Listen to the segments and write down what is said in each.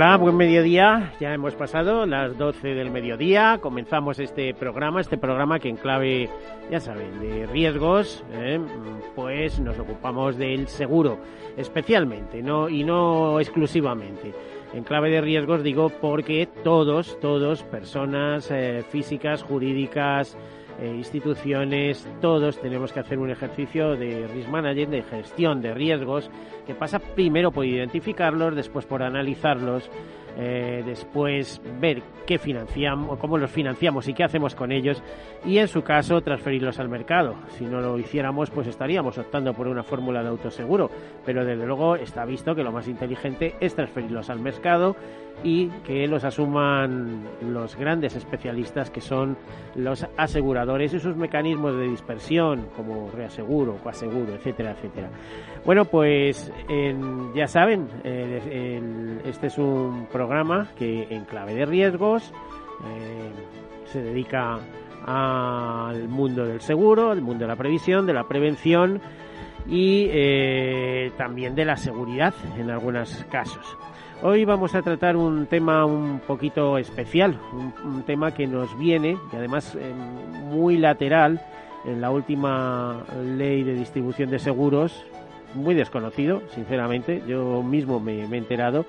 Hola, buen mediodía. Ya hemos pasado las 12 del mediodía. Comenzamos este programa, este programa que en clave, ya saben, de riesgos, ¿eh? pues nos ocupamos del seguro, especialmente, no y no exclusivamente. En clave de riesgos digo porque todos, todos, personas eh, físicas, jurídicas, eh, instituciones, todos tenemos que hacer un ejercicio de risk management, de gestión de riesgos, que pasa primero por identificarlos, después por analizarlos, eh, después ver qué financiamos, cómo los financiamos y qué hacemos con ellos, y en su caso transferirlos al mercado. Si no lo hiciéramos, pues estaríamos optando por una fórmula de autoseguro, pero desde luego está visto que lo más inteligente es transferirlos al mercado y que los asuman los grandes especialistas que son los aseguradores y sus mecanismos de dispersión como reaseguro, coaseguro, etcétera, etcétera. Bueno, pues ya saben, eh, este es un programa que en clave de riesgos eh, se dedica al mundo del seguro, al mundo de la previsión, de la prevención y eh, también de la seguridad en algunos casos. Hoy vamos a tratar un tema un poquito especial, un, tema que nos viene y además eh, muy lateral en la última ley de distribución de seguros, muy desconocido, sinceramente. Yo mismo me, he enterado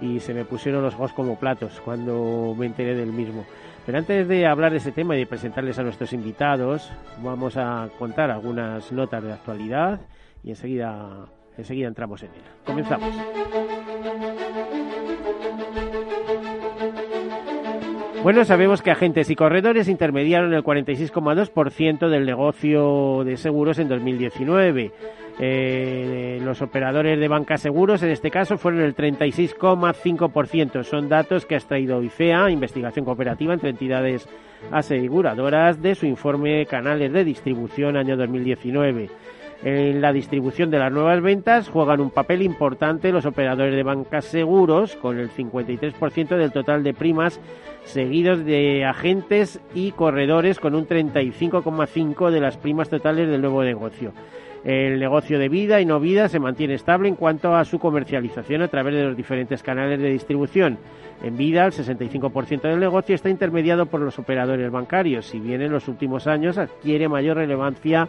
y se me pusieron los ojos como platos cuando me enteré del mismo. Pero antes de hablar de ese tema y de presentarles a nuestros invitados, vamos a contar algunas notas de actualidad y enseguida, enseguida entramos en ella. Comenzamos. Bueno, sabemos que agentes y corredores intermediaron el 46,2% del negocio de seguros en 2019. Eh, los operadores de banca seguros, en este caso, fueron el 36,5%. Son datos que ha extraído ICEA, Investigación Cooperativa entre entidades aseguradoras, de su informe Canales de Distribución año 2019. En la distribución de las nuevas ventas juegan un papel importante los operadores de bancas seguros, con el 53% del total de primas, seguidos de agentes y corredores, con un 35,5% de las primas totales del nuevo negocio. El negocio de vida y no vida se mantiene estable en cuanto a su comercialización a través de los diferentes canales de distribución. En vida, el 65% del negocio está intermediado por los operadores bancarios, si bien en los últimos años adquiere mayor relevancia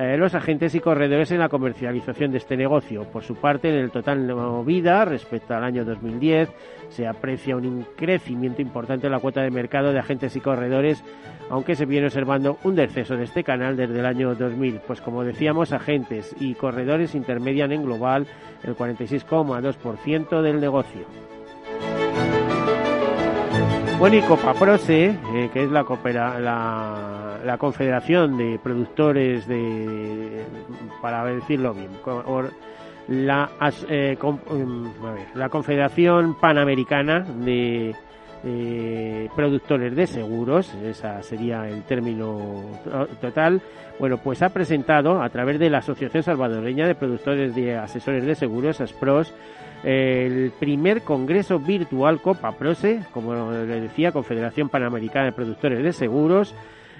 eh, los agentes y corredores en la comercialización de este negocio. Por su parte, en el total de vida respecto al año 2010 se aprecia un crecimiento importante en la cuota de mercado de agentes y corredores, aunque se viene observando un descenso de este canal desde el año 2000. Pues como decíamos, agentes y corredores intermedian en global el 46,2% del negocio. Bueno, y Copaprose, eh, que es la, Confederación de Productores de, para decirlo bien, la, eh, mm, la Confederación Panamericana de, Productores de Seguros, ese sería el término total, bueno, pues ha presentado a través de la Asociación Salvadoreña de Productores de Asesores de Seguros, ASPROS, el primer Congreso Virtual Copa Prose, como le decía, Confederación Panamericana de Productores de Seguros,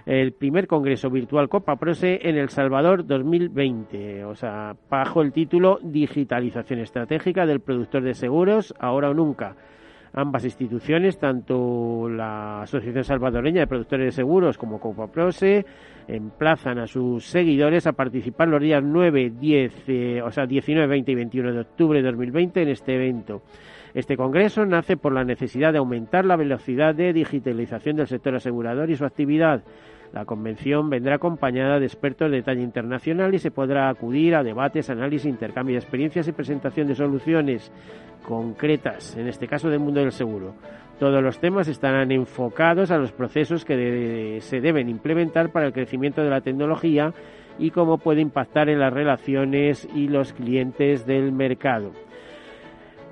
el primer Congreso Virtual Copa Prose en El Salvador 2020, o sea, bajo el título Digitalización Estratégica del Productor de Seguros, ahora o nunca. Ambas instituciones, tanto la Asociación Salvadoreña de Productores de Seguros como Copa Prose, emplazan a sus seguidores a participar los días 9, 10, eh, o sea, 19, 20 y 21 de octubre de 2020 en este evento. Este congreso nace por la necesidad de aumentar la velocidad de digitalización del sector asegurador y su actividad. La convención vendrá acompañada de expertos de talla internacional y se podrá acudir a debates, análisis, intercambio de experiencias y presentación de soluciones concretas, en este caso del mundo del seguro. Todos los temas estarán enfocados a los procesos que se deben implementar para el crecimiento de la tecnología y cómo puede impactar en las relaciones y los clientes del mercado.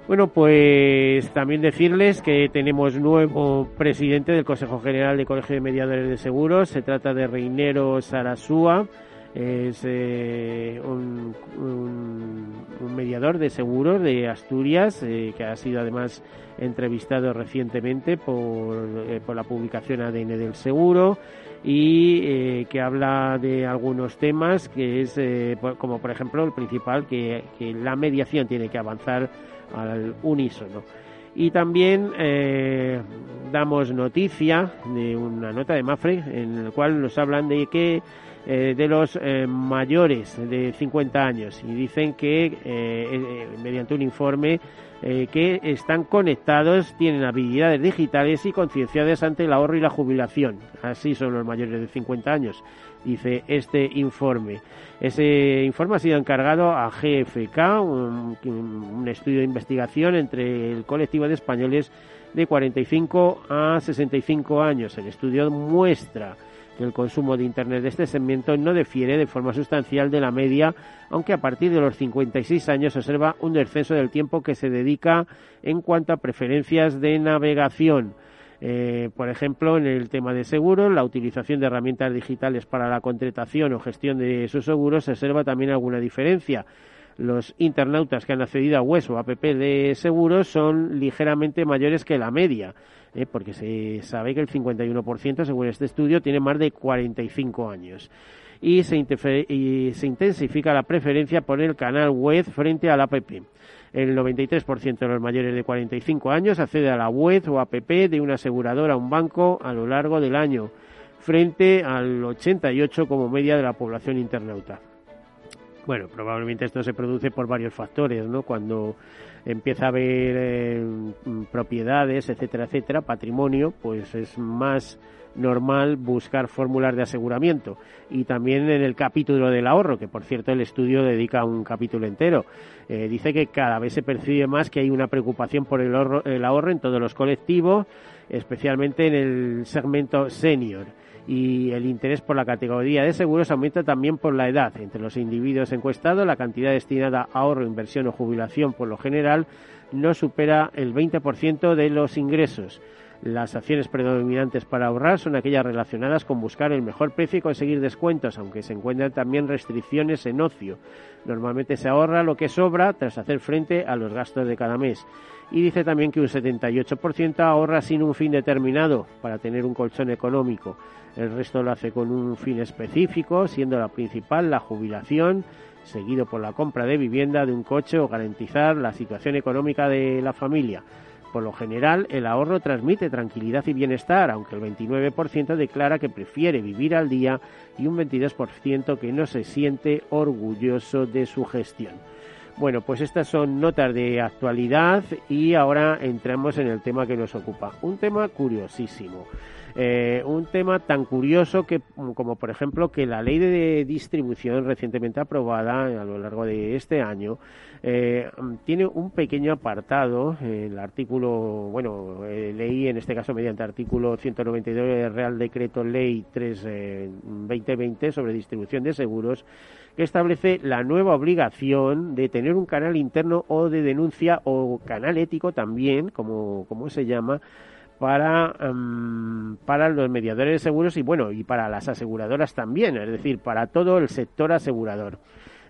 Bueno, pues también decirles que tenemos nuevo presidente del Consejo General de Colegio de Mediadores de Seguros. Se trata de Reinero Sarasúa. Es eh, un, mediador de seguros de Asturias, eh, que ha sido además entrevistado recientemente por, eh, por la publicación ADN del seguro y que habla de algunos temas que es como por ejemplo el principal que la mediación tiene que avanzar al unísono. Y también eh, damos noticia de una nota de Mafre en la cual nos hablan de que eh, de los eh, mayores de 50 años y dicen que mediante un informe que están conectados, tienen habilidades digitales y concienciadas ante el ahorro y la jubilación. Así son los mayores de 50 años dice este informe. Ese informe ha sido encargado a GFK, un, estudio de investigación entre el colectivo de españoles de 45 a 65 años. El estudio muestra que el consumo de Internet de este segmento no difiere de forma sustancial de la media, aunque a partir de los 56 años se observa un descenso del tiempo que se dedica en cuanto a preferencias de navegación. Eh, por ejemplo, en el tema de seguros, la utilización de herramientas digitales para la contratación o gestión de sus seguros se observa también alguna diferencia. Los internautas que han accedido a web o app de seguros son ligeramente mayores que la media, eh, porque se sabe que el 51%, según este estudio, tiene más de 45 años. Y se, y se intensifica la preferencia por el canal web frente al app. El 93% de los mayores de 45 años accede a la web o app de una aseguradora o un banco a lo largo del año, frente al 88% como media de la población internauta. Bueno, probablemente esto se produce por varios factores, ¿no? Cuando empieza a haber eh, propiedades, etcétera, etcétera, patrimonio, pues es más normal buscar fórmulas de aseguramiento. Y también en el capítulo del ahorro, que por cierto el estudio dedica un capítulo entero. Eh, dice que cada vez se percibe más que hay una preocupación por el el ahorro en todos los colectivos, especialmente en el segmento senior. Y el interés por la categoría de seguros aumenta también por la edad. Entre los individuos encuestados, la cantidad destinada a ahorro, inversión o jubilación, por lo general, no supera el 20% de los ingresos. Las acciones predominantes para ahorrar son aquellas relacionadas con buscar el mejor precio y conseguir descuentos, aunque se encuentran también restricciones en ocio. Normalmente se ahorra lo que sobra tras hacer frente a los gastos de cada mes. Y dice también que un 78% ahorra sin un fin determinado para tener un colchón económico. El resto lo hace con un fin específico, siendo la principal la jubilación, seguido por la compra de vivienda, de un coche o garantizar la situación económica de la familia. Por lo general, el ahorro transmite tranquilidad y bienestar, aunque el 29% declara que prefiere vivir al día y un 22% que no se siente orgulloso de su gestión. Bueno, pues estas son notas de actualidad y ahora entramos en el tema que nos ocupa. Un tema curiosísimo. Eh, un tema tan curioso que, como por ejemplo, que la ley de distribución recientemente aprobada a lo largo de este año eh, tiene un pequeño apartado, el artículo, bueno, eh, leí en este caso mediante artículo 192 del Real Decreto Ley 3 2020 sobre distribución de seguros, que establece la nueva obligación de tener un canal interno o de denuncia o canal ético también, como, como se llama, para, em, para los mediadores de seguros y bueno, y para las aseguradoras también, es decir, para todo el sector asegurador.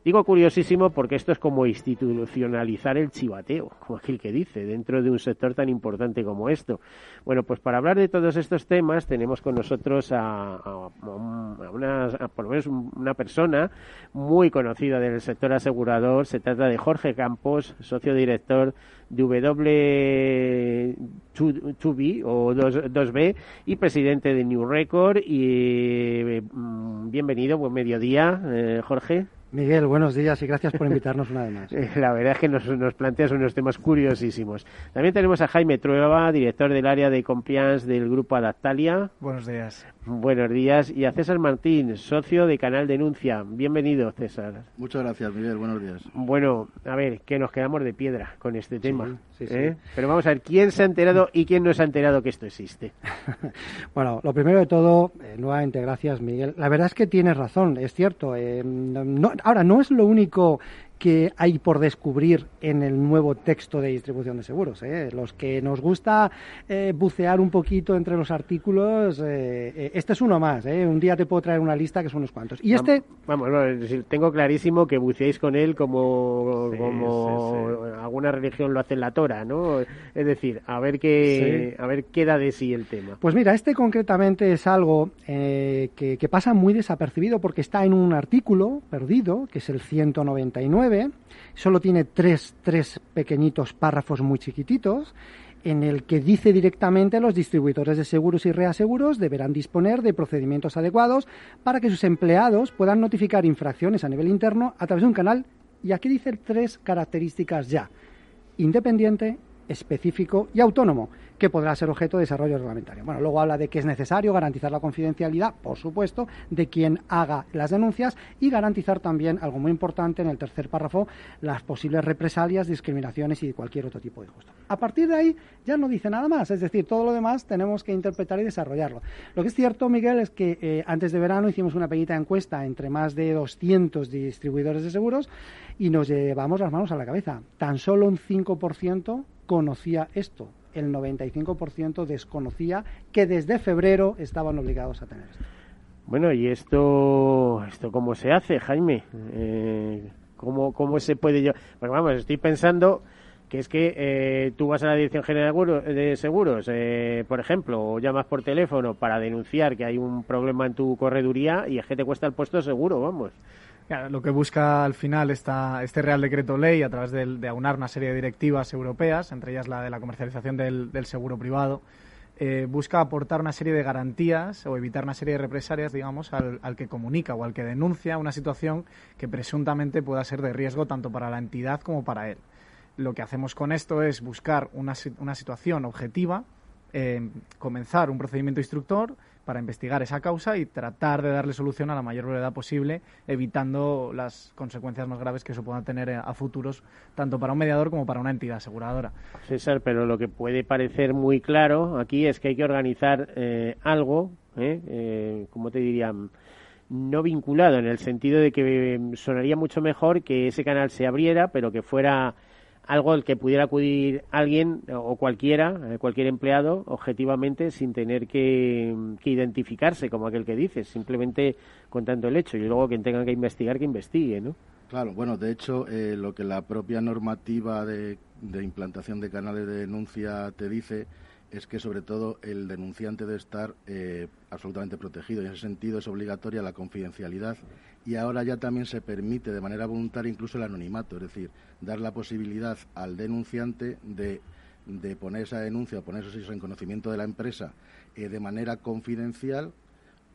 Digo curiosísimo porque esto es como institucionalizar el chivateo, como aquel que dice, dentro de un sector tan importante como esto. Bueno, pues para hablar de todos estos temas tenemos con nosotros a, una, por lo menos una persona muy conocida del sector asegurador. Se trata de Jorge Campos, socio director de W2B o 2, b y presidente de New Record. Y mm, bienvenido, buen mediodía, eh, Jorge. Miguel, buenos días y gracias por invitarnos una vez más. La verdad es que nos, nos, planteas unos temas curiosísimos. También tenemos a Jaime Trueba, director del área de compliance del grupo Adaptalia. Buenos días. Buenos días. Y a César Martín, socio de Canal Denuncia. Bienvenido, César. Muchas gracias, Miguel. Buenos días. Bueno, a ver, que nos quedamos de piedra con este tema. Sí, sí, ¿eh? Pero vamos a ver, ¿quién se ha enterado y quién no se ha enterado que esto existe? bueno, lo primero de todo, eh, nuevamente gracias, Miguel. La verdad es que tienes razón, es cierto. Eh, no, ahora, no es lo único que hay por descubrir en el nuevo texto de distribución de seguros. ¿eh? Los que nos gusta eh, bucear un poquito entre los artículos, eh, este es uno más. Un día te puedo traer una lista que son unos cuantos. Y este... Vamos, tengo clarísimo que buceéis con él como, como alguna religión lo hace en la Tora, ¿no? Es decir, a ver qué, a ver qué da de sí el tema. Pues mira, este concretamente es algo que, que pasa muy desapercibido porque está en un artículo perdido, que es el 199 solo tiene tres, tres pequeñitos párrafos muy chiquititos en el que dice directamente los distribuidores de seguros y reaseguros deberán disponer de procedimientos adecuados para que sus empleados puedan notificar infracciones a nivel interno a través de un canal. Y aquí dice tres características ya. Independiente, específico y autónomo que podrá ser objeto de desarrollo reglamentario. Bueno, luego habla de que es necesario garantizar la confidencialidad, por supuesto, de quien haga las denuncias y garantizar también, algo muy importante en el tercer párrafo, las posibles represalias, discriminaciones y cualquier otro tipo de injusto. A partir de ahí ya no dice nada más, es decir, todo lo demás tenemos que interpretar y desarrollarlo. Lo que es cierto, Miguel, es que eh, antes de verano hicimos una pequeñita encuesta entre más de 200 distribuidores de seguros y nos llevamos las manos a la cabeza. Tan solo un 5% conocía esto el 95% desconocía que desde febrero estaban obligados a tener esto. Bueno, ¿y esto, esto cómo se hace, Jaime? Eh, ¿cómo, ¿Cómo se puede yo? Porque vamos, estoy pensando que es que eh, tú vas a la Dirección General de Seguros, eh, por ejemplo, o llamas por teléfono para denunciar que hay un problema en tu correduría y es que te cuesta el puesto seguro, vamos lo que busca al final esta, este Real Decreto Ley, a través de, aunar una serie de directivas europeas, entre ellas la de la comercialización del, seguro privado, eh, busca aportar una serie de garantías o evitar una serie de represalias, digamos, al, que comunica o al que denuncia una situación que presuntamente pueda ser de riesgo tanto para la entidad como para él. Lo que hacemos con esto es buscar una situación objetiva, eh, comenzar un procedimiento instructor, para investigar esa causa y tratar de darle solución a la mayor brevedad posible, evitando las consecuencias más graves que eso pueda tener a futuros, tanto para un mediador como para una entidad aseguradora. César, pero lo que puede parecer muy claro aquí es que hay que organizar eh, algo, eh, eh, como te dirían? no vinculado, en el sentido de que sonaría mucho mejor que ese canal se abriera, pero que fuera algo al que pudiera acudir alguien o cualquiera, eh, cualquier empleado, objetivamente, sin tener que, identificarse como aquel que dice, simplemente contando el hecho y luego quien tenga que investigar, que investigue, ¿no? Claro, bueno, de hecho, eh, lo que la propia normativa de, implantación de canales de denuncia te dice es que sobre todo el denunciante debe estar eh, absolutamente protegido. Y en ese sentido es obligatoria la confidencialidad y ahora ya también se permite de manera voluntaria incluso el anonimato, es decir, dar la posibilidad al denunciante de, de poner esa denuncia o poner esos hechos en conocimiento de la empresa eh, de manera confidencial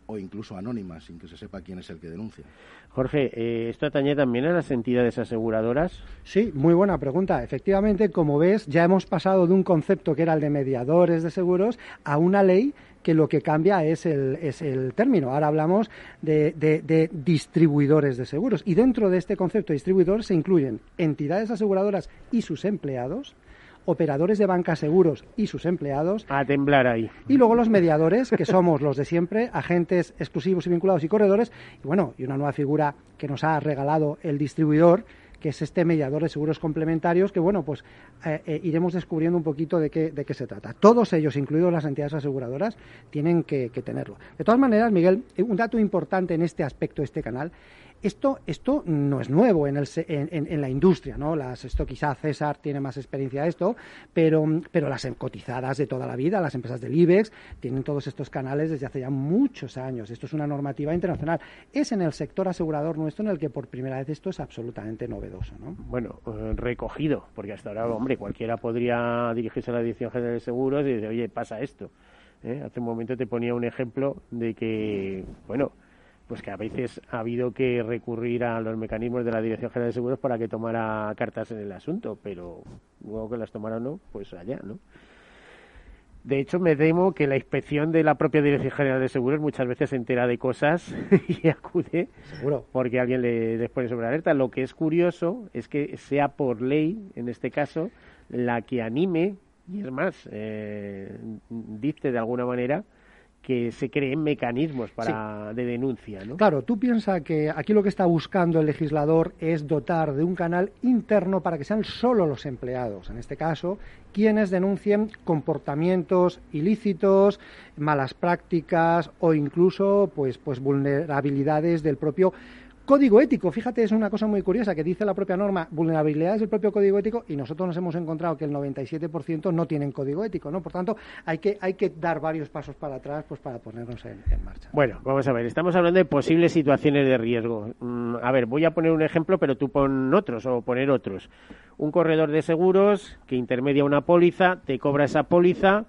o incluso anónima, sin que se sepa quién es el que denuncia. Jorge, eh, ¿esto atañe también a las entidades aseguradoras? Sí, muy buena pregunta. Efectivamente, como ves, ya hemos pasado de un concepto que era el de mediadores de seguros a una ley que lo que cambia es el, es el término. Ahora hablamos de, de, distribuidores de seguros. Y dentro de este concepto de distribuidor se incluyen entidades aseguradoras y sus empleados, operadores de banca seguros y sus empleados. A temblar ahí. Y luego los mediadores, que somos los de siempre, agentes exclusivos y vinculados y corredores. Y bueno, y una nueva figura que nos ha regalado el distribuidor, que es este mediador de seguros complementarios, que bueno, pues eh, eh, iremos descubriendo un poquito de qué, de qué se trata. Todos ellos, incluidos las entidades aseguradoras, tienen que, que tenerlo. De todas maneras, Miguel, un dato importante en este aspecto este canal esto, esto no es nuevo en, el, en, la industria, ¿no? Las, esto quizá César tiene más experiencia de esto, pero, pero las cotizadas de toda la vida, las empresas del IBEX, tienen todos estos canales desde hace ya muchos años. Esto es una normativa internacional. Es en el sector asegurador nuestro en el que por primera vez esto es absolutamente novedoso, ¿no? Bueno, eh, recogido, porque hasta ahora, hombre, cualquiera podría dirigirse a la Dirección General de Seguros y decir, oye, pasa esto. ¿eh? Hace un momento te ponía un ejemplo de que, bueno, pues que a veces ha habido que recurrir a los mecanismos de la Dirección General de Seguros para que tomara cartas en el asunto, pero luego que las tomara o no, pues allá, ¿no? De hecho, me temo que la inspección de la propia Dirección General de Seguros muchas veces se entera de cosas y acude Seguro. porque alguien le, les pone sobre alerta. Lo que es curioso es que sea por ley, en este caso, la que anime, y es más, eh, dice de alguna manera, que se creen mecanismos para de denuncia, ¿no? Claro, tú piensas que aquí lo que está buscando el legislador es dotar de un canal interno para que sean solo los empleados, en este caso, quienes denuncien comportamientos ilícitos, malas prácticas o incluso pues pues vulnerabilidades del propio Código ético, fíjate, es una cosa muy curiosa que dice la propia norma, vulnerabilidades del propio código ético y nosotros nos hemos encontrado que el 97% no tienen código ético, ¿no? Por tanto, hay que, hay que dar varios pasos para atrás pues para ponernos en, marcha. Bueno, vamos a ver, estamos hablando de posibles situaciones de riesgo. Mm, a ver, voy a poner un ejemplo, pero tú pon otros o poner otros. Un corredor de seguros que intermedia una póliza, te cobra esa póliza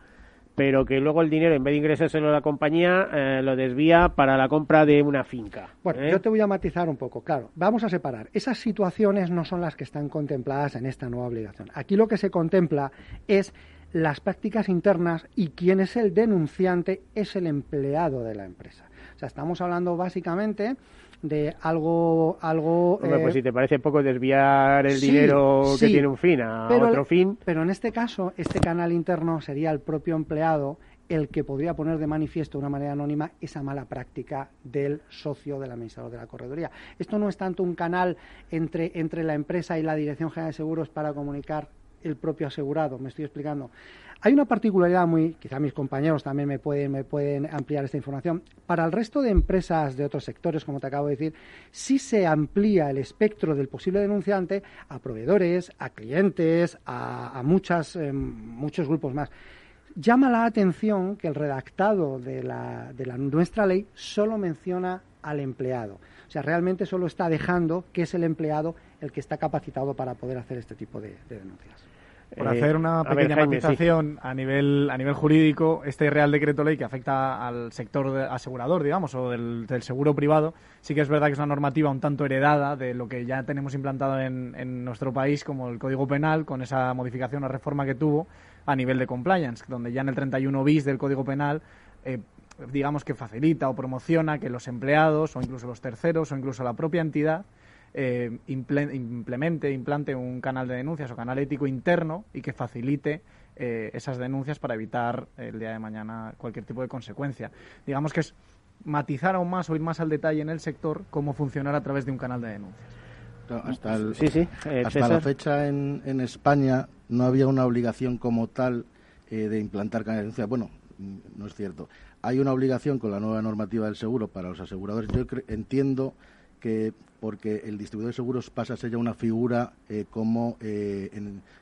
pero que luego el dinero, en vez de ingresárselo a la compañía, eh, lo desvía para la compra de una finca. Bueno, ¿eh? yo te voy a matizar un poco. Claro, vamos a separar. Esas situaciones no son las que están contempladas en esta nueva obligación. Aquí lo que se contempla es las prácticas internas y quien es el denunciante es el empleado de la empresa. O sea, estamos hablando básicamente de algo algo Hombre, pues eh, si te parece poco desviar el sí, dinero que sí, tiene un fin a pero- otro fin, Pero en este caso, este canal interno sería el propio empleado el que podría poner de manifiesto de una manera anónima esa mala práctica del socio del administrador de la correduría. Esto no es tanto un canal entre, entre la empresa y la Dirección General de Seguros para comunicar el propio asegurado, me estoy explicando. Hay una particularidad muy, quizá mis compañeros también me pueden, me pueden ampliar esta información. Para el resto de empresas de otros sectores, como te acabo de decir, sí se amplía el espectro del posible denunciante a proveedores, a clientes, a, a muchas, eh, muchos grupos más. Llama la atención que el redactado de, la, de la, nuestra ley solo menciona al empleado. O sea, realmente solo está dejando que es el empleado el que está capacitado para poder hacer este tipo de, de denuncias. Por hacer una ver, pequeña sí. matización a nivel a nivel jurídico, este Real Decreto Ley que afecta al sector asegurador, digamos, o del, del seguro privado, sí que es verdad que es una normativa un tanto heredada de lo que ya tenemos implantado en, en nuestro país, como el Código Penal, con esa modificación o reforma que tuvo a nivel de compliance, donde ya en el 31 bis del Código Penal eh, digamos que facilita o promociona que los empleados o incluso los terceros o incluso la propia entidad eh, imple- implemente, implante un canal de denuncias o canal ético interno y que facilite eh, esas denuncias para evitar eh, el día de mañana cualquier tipo de consecuencia. Digamos que es matizar aún más o ir más al detalle en el sector cómo funcionar a través de un canal de denuncias. Claro, hasta el- sí, sí, eh, hasta la fecha en, en España no había una obligación como tal eh, de implantar canales de denuncia. Bueno, mm, no es cierto. Hay una obligación con la nueva normativa del seguro para los aseguradores. Yo entiendo que porque el distribuidor de seguros pasa a ser ya una figura eh, como eh,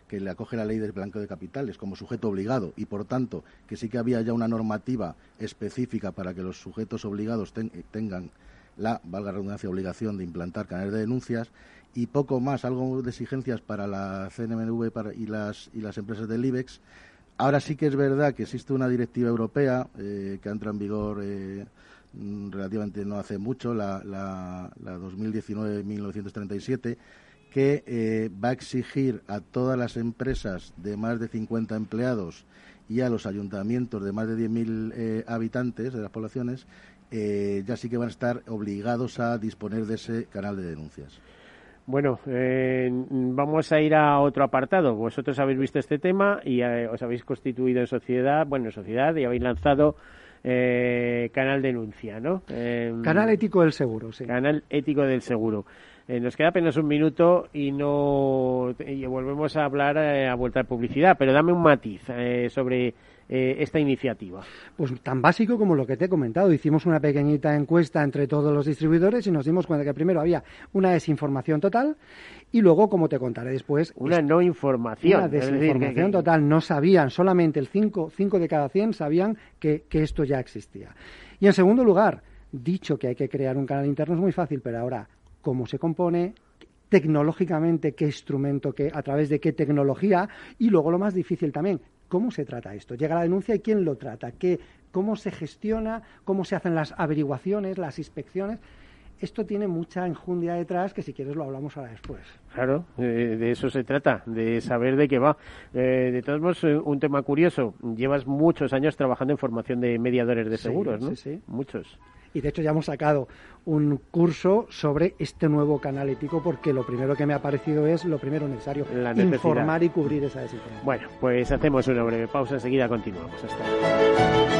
que le acoge la ley del blanco de capitales como sujeto obligado y por tanto que sí que había ya una normativa específica para que los sujetos obligados eh, tengan la, valga redundancia, obligación de implantar canales de denuncias y poco más, algo de exigencias para la CNMV y, las, empresas del IBEX. Ahora sí que es verdad que existe una directiva europea eh, que entra en vigor relativamente no hace mucho, la, la, la 2019-1937, que eh, va a exigir a todas las empresas de más de 50 empleados y a los ayuntamientos de más de 10.000 eh, habitantes de las poblaciones, eh, ya sí que van a estar obligados a disponer de ese canal de denuncias. Bueno, eh, vamos a ir a otro apartado. Vosotros habéis visto este tema y os habéis constituido en sociedad, bueno, en sociedad y habéis lanzado eh, canal denuncia, ¿no? Eh, Canal ético del seguro, sí. Canal ético del seguro. Eh, nos queda apenas un minuto y no y volvemos a hablar eh, a vuelta de publicidad, pero dame un matiz eh, sobre eh, esta iniciativa. Pues tan básico como lo que te he comentado. Hicimos una pequeñita encuesta entre todos los distribuidores y nos dimos cuenta que primero había una desinformación total y luego, como te contaré después, Una no información. una decir, desinformación que- total. No sabían, solamente el 5 de cada 100 sabían que, que esto ya existía. Y en segundo lugar, dicho que hay que crear un canal interno es muy fácil, pero ahora, ¿cómo se compone? tecnológicamente qué instrumento, qué, a través de qué tecnología y luego lo más difícil también, cómo se trata esto. Llega la denuncia y quién lo trata, qué, cómo se gestiona, cómo se hacen las averiguaciones, las inspecciones esto tiene mucha enjundia detrás que si quieres lo hablamos ahora después. Claro, de eso se trata, de saber de qué va. Eh, de todos modos, eh, un tema curioso, llevas muchos años trabajando en formación de mediadores de seguros, ¿no? Sí, sí. Muchos. Y de hecho ya hemos sacado un curso sobre este nuevo canal ético porque lo primero que me ha parecido es lo primero necesario, informar y cubrir esa desinformación. Bueno, pues hacemos una breve pausa, enseguida continuamos. Hasta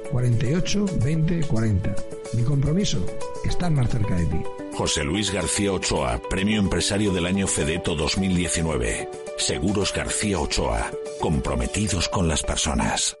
48 20 40. Mi compromiso, estar más cerca de ti. José Luis García Ochoa, Premio Empresario del Año Fedeto 2019. Seguros García Ochoa, comprometidos con las personas.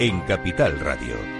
en Capital Radio.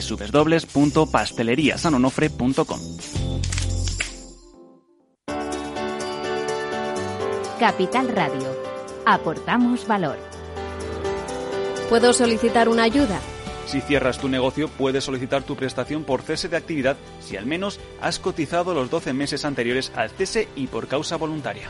subes dobles www.pasteleriasanonofre.com. Capital Radio. Aportamos valor. ¿Puedo solicitar una ayuda? Si cierras tu negocio, puedes solicitar tu prestación por cese de actividad si al menos has cotizado los 12 meses anteriores al cese y por causa voluntaria.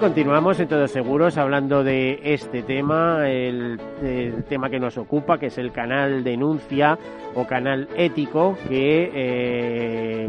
Continuamos en Todos Seguros hablando de este tema, el, el, tema que nos ocupa, que es el canal denuncia o canal ético que eh,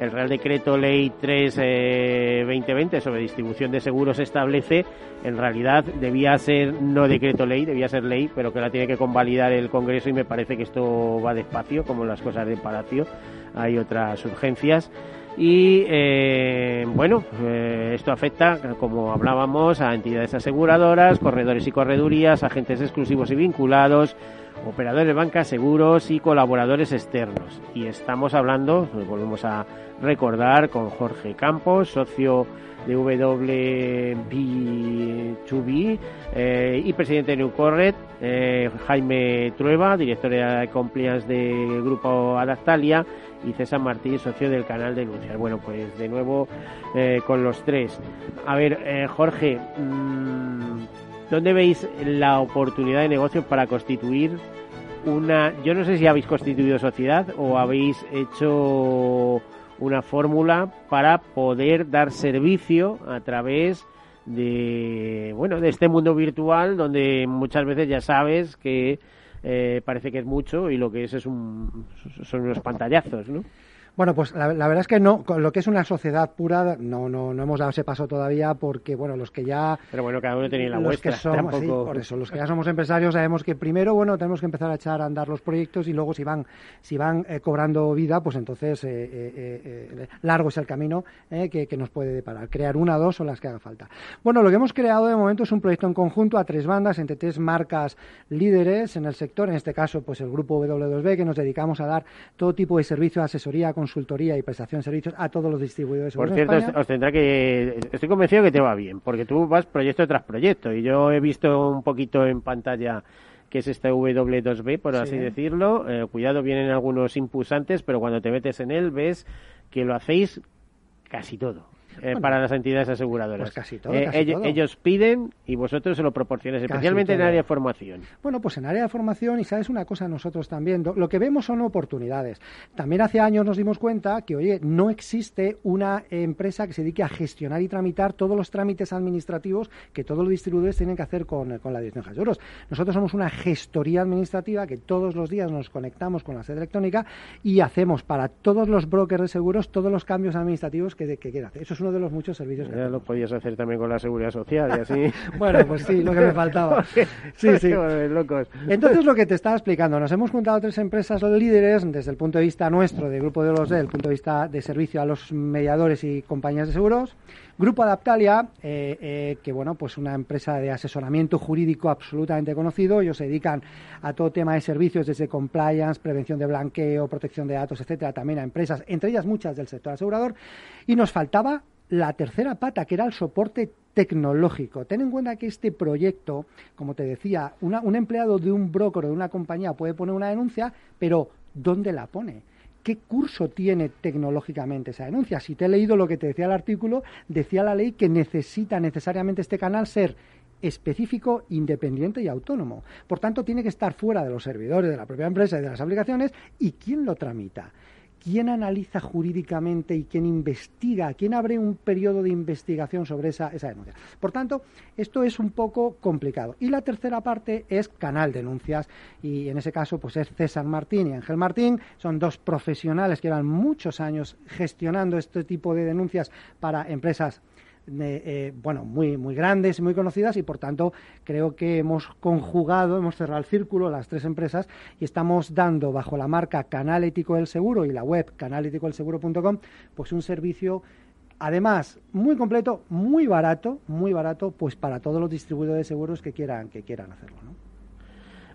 el Real Decreto Ley 3-2020 eh, sobre distribución de seguros establece. En realidad debía ser no decreto ley, debía ser ley, pero que la tiene que convalidar el Congreso y me parece que esto va despacio, como las cosas de Palacio. Hay otras urgencias. Y eh, bueno, eh, esto afecta, como hablábamos, a entidades aseguradoras, corredores y corredurías, agentes exclusivos y vinculados, operadores de banca, seguros y colaboradores externos. Y estamos hablando, volvemos a recordar, con Jorge Campos, socio de WB2B eh, y presidente de New Corret, eh, Jaime Trueba, director de compliance del grupo Adaptalia y César Martí, socio del canal Denunciar. Bueno, pues de nuevo eh, con los tres. A ver, eh, Jorge, mmm, ¿dónde veis la oportunidad de negocio para constituir una... Yo no sé si habéis constituido sociedad o habéis hecho una fórmula para poder dar servicio a través de bueno de este mundo virtual donde muchas veces ya sabes que eh, parece que es mucho y lo que es es un son unos pantallazos, ¿no? Bueno, pues la, la, verdad es que no, con lo que es una sociedad pura, no, no, no hemos dado ese paso todavía porque, bueno, los que ya... Pero bueno, cada uno tenía la vuestra. Que somos, tampoco... sí, por eso, los que ya somos empresarios sabemos que primero, bueno, tenemos que empezar a echar a andar los proyectos y luego si van, si van eh, cobrando vida, pues entonces eh, eh, largo es el camino que, que, nos puede deparar. Crear una, dos o las que haga falta. Bueno, lo que hemos creado de momento es un proyecto en conjunto a tres bandas, entre tres marcas líderes en el sector, en este caso, pues el grupo W2B, que nos dedicamos a dar todo tipo de servicio de asesoría, consultoría y prestación de servicios a todos los distribuidores. Por cierto, España. os tendrá que. Estoy convencido que te va bien, porque tú vas proyecto tras proyecto. Y yo he visto un poquito en pantalla que es este W2B, por así Sí. decirlo. Eh, cuidado, vienen algunos impulsantes, pero cuando te metes en él ves que lo hacéis casi todo. Eh, Bueno, para las entidades aseguradoras. pues casi todo, Eh, casi ellos, todo. ellos piden y vosotros se lo proporcionáis, especialmente en área de formación. Bueno, pues en área de formación, y sabes una cosa, nosotros también, lo que vemos son oportunidades. También hace años nos dimos cuenta que, oye, no existe una empresa que se dedique a gestionar y tramitar todos los trámites administrativos que todos los distribuidores tienen que hacer con, con la Dirección de Seguros. Nosotros somos una gestoría administrativa que todos los días nos conectamos con la sede electrónica y hacemos para todos los brokers de seguros todos los cambios administrativos que, que quieran hacer. Eso es uno de los muchos servicios que Ya lo podías hacer también con la seguridad social y así. Bueno, pues sí, lo que me faltaba. Sí, sí. locos. Entonces, lo que te estaba explicando, nos hemos juntado tres empresas líderes desde el punto de vista nuestro, del Grupo de los D, el punto de vista de servicio a los mediadores y compañías de seguros. Grupo Adaptalia, eh, eh, que bueno, pues una empresa de asesoramiento jurídico absolutamente conocido. Ellos se dedican a todo tema de servicios desde compliance, prevención de blanqueo, protección de datos, etcétera, también a empresas, entre ellas muchas del sector asegurador. Y nos faltaba la tercera pata, que era el soporte tecnológico. Ten en cuenta que este proyecto, como te decía, un empleado de un broker o de una compañía puede poner una denuncia, pero ¿dónde la pone? ¿Qué curso tiene tecnológicamente esa denuncia? Si te he leído lo que te decía el artículo, decía la ley que necesita necesariamente este canal ser específico, independiente y autónomo. Por tanto, tiene que estar fuera de los servidores de la propia empresa y de las aplicaciones. ¿Y quién lo tramita? Quién analiza jurídicamente y quién investiga, quién abre un periodo de investigación sobre esa, esa denuncia. Por tanto, esto es un poco complicado. Y la tercera parte es canal denuncias y en ese caso pues es César Martín y Ángel Martín, son dos profesionales que llevan muchos años gestionando este tipo de denuncias para empresas eh, bueno, muy, muy grandes y muy conocidas y por tanto creo que hemos conjugado, hemos cerrado el círculo las tres empresas y estamos dando bajo la marca Canal Ético del Seguro y la web canaleticodelseguro.com pues un servicio además muy completo, muy barato, muy barato pues para todos los distribuidores de seguros que quieran que quieran hacerlo, ¿no?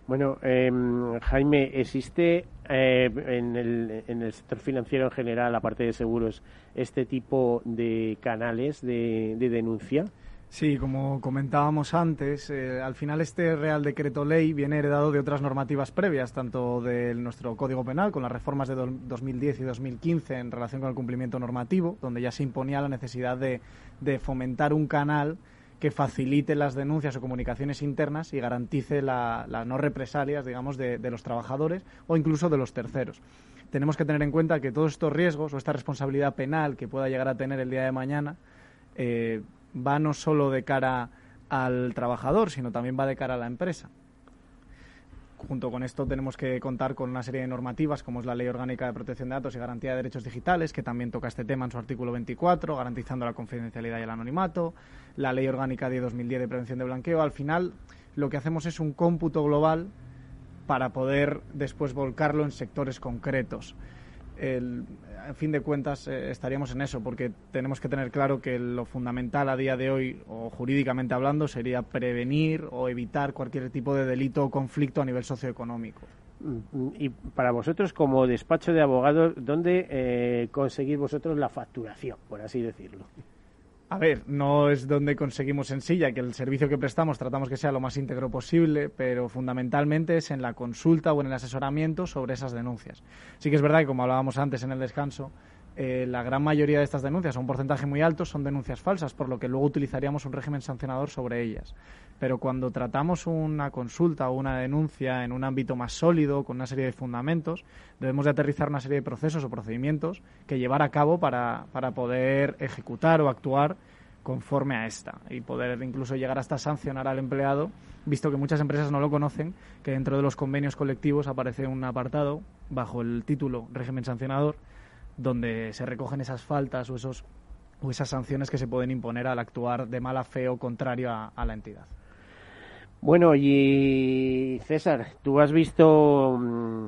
Bueno, em, Jaime, ¿existe eh, en, el, en, el, sector financiero en general, aparte de seguros, este tipo de canales de, denuncia? Sí, como comentábamos antes, eh, al final este Real Decreto Ley viene heredado de otras normativas previas, tanto de nuestro Código Penal, con las reformas de 2010 y 2015 en relación con el cumplimiento normativo, donde ya se imponía la necesidad de fomentar un canal que facilite las denuncias o comunicaciones internas y garantice las no represalias, digamos, de, los trabajadores o incluso de los terceros. Tenemos que tener en cuenta que todos estos riesgos o esta responsabilidad penal que pueda llegar a tener el día de mañana eh, va no solo de cara al trabajador, sino también va de cara a la empresa junto con esto tenemos que contar con una serie de normativas como es la Ley Orgánica de Protección de Datos y Garantía de Derechos Digitales, que también toca este tema en su artículo 24, garantizando la confidencialidad y el anonimato, la Ley Orgánica de 2010 de Prevención de Blanqueo. Al final, lo que hacemos es un cómputo global para poder después volcarlo en sectores concretos. El, fin de cuentas eh, estaríamos en eso, porque tenemos que tener claro que lo fundamental a día de hoy, o jurídicamente hablando, sería prevenir o evitar cualquier tipo de delito o conflicto a nivel socioeconómico. Mm, y para vosotros, como despacho de abogados, ¿dónde eh, conseguís vosotros la facturación, por así decirlo? A ver, no es donde conseguimos en silla que el servicio que prestamos tratamos que sea lo más íntegro posible, pero fundamentalmente es en la consulta o en el asesoramiento sobre esas denuncias. Sí que es verdad que, como hablábamos antes en el descanso, eh, la gran mayoría de estas denuncias, un porcentaje muy alto, son denuncias falsas, por lo que luego utilizaríamos un régimen sancionador sobre ellas. Pero cuando tratamos una consulta o una denuncia en un ámbito más sólido, con una serie de fundamentos, debemos de aterrizar una serie de procesos o procedimientos que llevar a cabo para, para poder ejecutar o actuar conforme a esta y poder incluso llegar hasta sancionar al empleado, visto que muchas empresas no lo conocen, que dentro de los convenios colectivos aparece un apartado bajo el título régimen sancionador donde se recogen esas faltas o esos o esas sanciones que se pueden imponer al actuar de mala fe o contrario a, la entidad. Bueno, y César, tú has visto mm,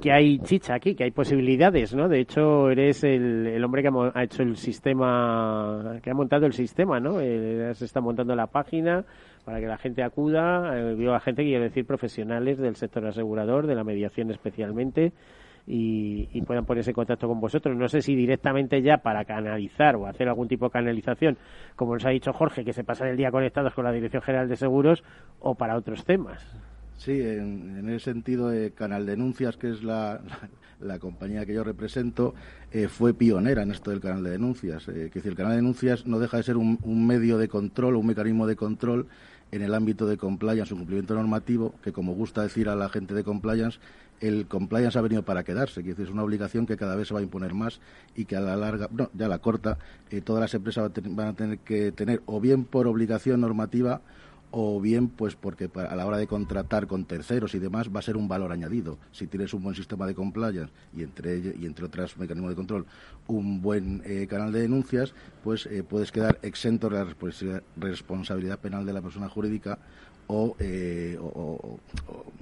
que hay chicha aquí, que hay posibilidades, ¿no? De hecho, eres el, hombre que ha hecho el sistema, que ha montado el sistema, ¿no? Eh, se está montando la página para que la gente acuda, eh, vio a gente, quiero decir, profesionales del sector asegurador, de la mediación especialmente, y, puedan ponerse en contacto con vosotros. No sé si directamente ya para canalizar o hacer algún tipo de canalización, como nos ha dicho Jorge, que se pasa el día conectados con la Dirección General de Seguros o para otros temas. Sí, en, ese sentido, de Canal Denuncias, que es la, la, compañía que yo represento, eh, fue pionera en esto del canal de denuncias. Eh, que el canal de denuncias no deja de ser un, un medio de control, un mecanismo de control en el ámbito de compliance, un cumplimiento normativo, que como gusta decir a la gente de compliance, el compliance ha venido para quedarse, que es una obligación que cada vez se va a imponer más y que a la larga, no, ya a la corta, eh, todas las empresas van a tener que tener o bien por obligación normativa o bien pues porque a la hora de contratar con terceros y demás va a ser un valor añadido. Si tienes un buen sistema de compliance y entre y entre otros mecanismos de control un buen eh, canal de denuncias, pues eh, puedes quedar exento de la responsabilidad penal de la persona jurídica o, o